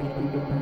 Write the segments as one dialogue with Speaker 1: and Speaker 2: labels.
Speaker 1: Thank you.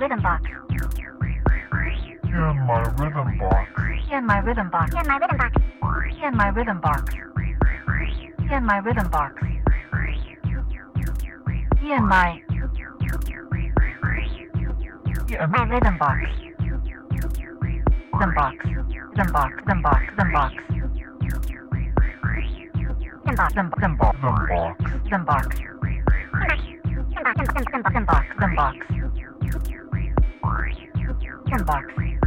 Speaker 1: rhythm box.
Speaker 2: In my rhythm box.
Speaker 1: In my rhythm box.
Speaker 3: In my rhythm box.
Speaker 1: In my rhythm box. In my rhythm box. In my
Speaker 2: In
Speaker 1: my rhythm box. Rhythm box. Rhythm box. Rhythm box. Rhythm box.
Speaker 3: Rhythm box.
Speaker 1: Rhythm rhythm box.
Speaker 2: rhythm box.
Speaker 1: Rhythm box.
Speaker 3: Rhythm box. Rhythm box.
Speaker 1: Rhythm box. Rhythm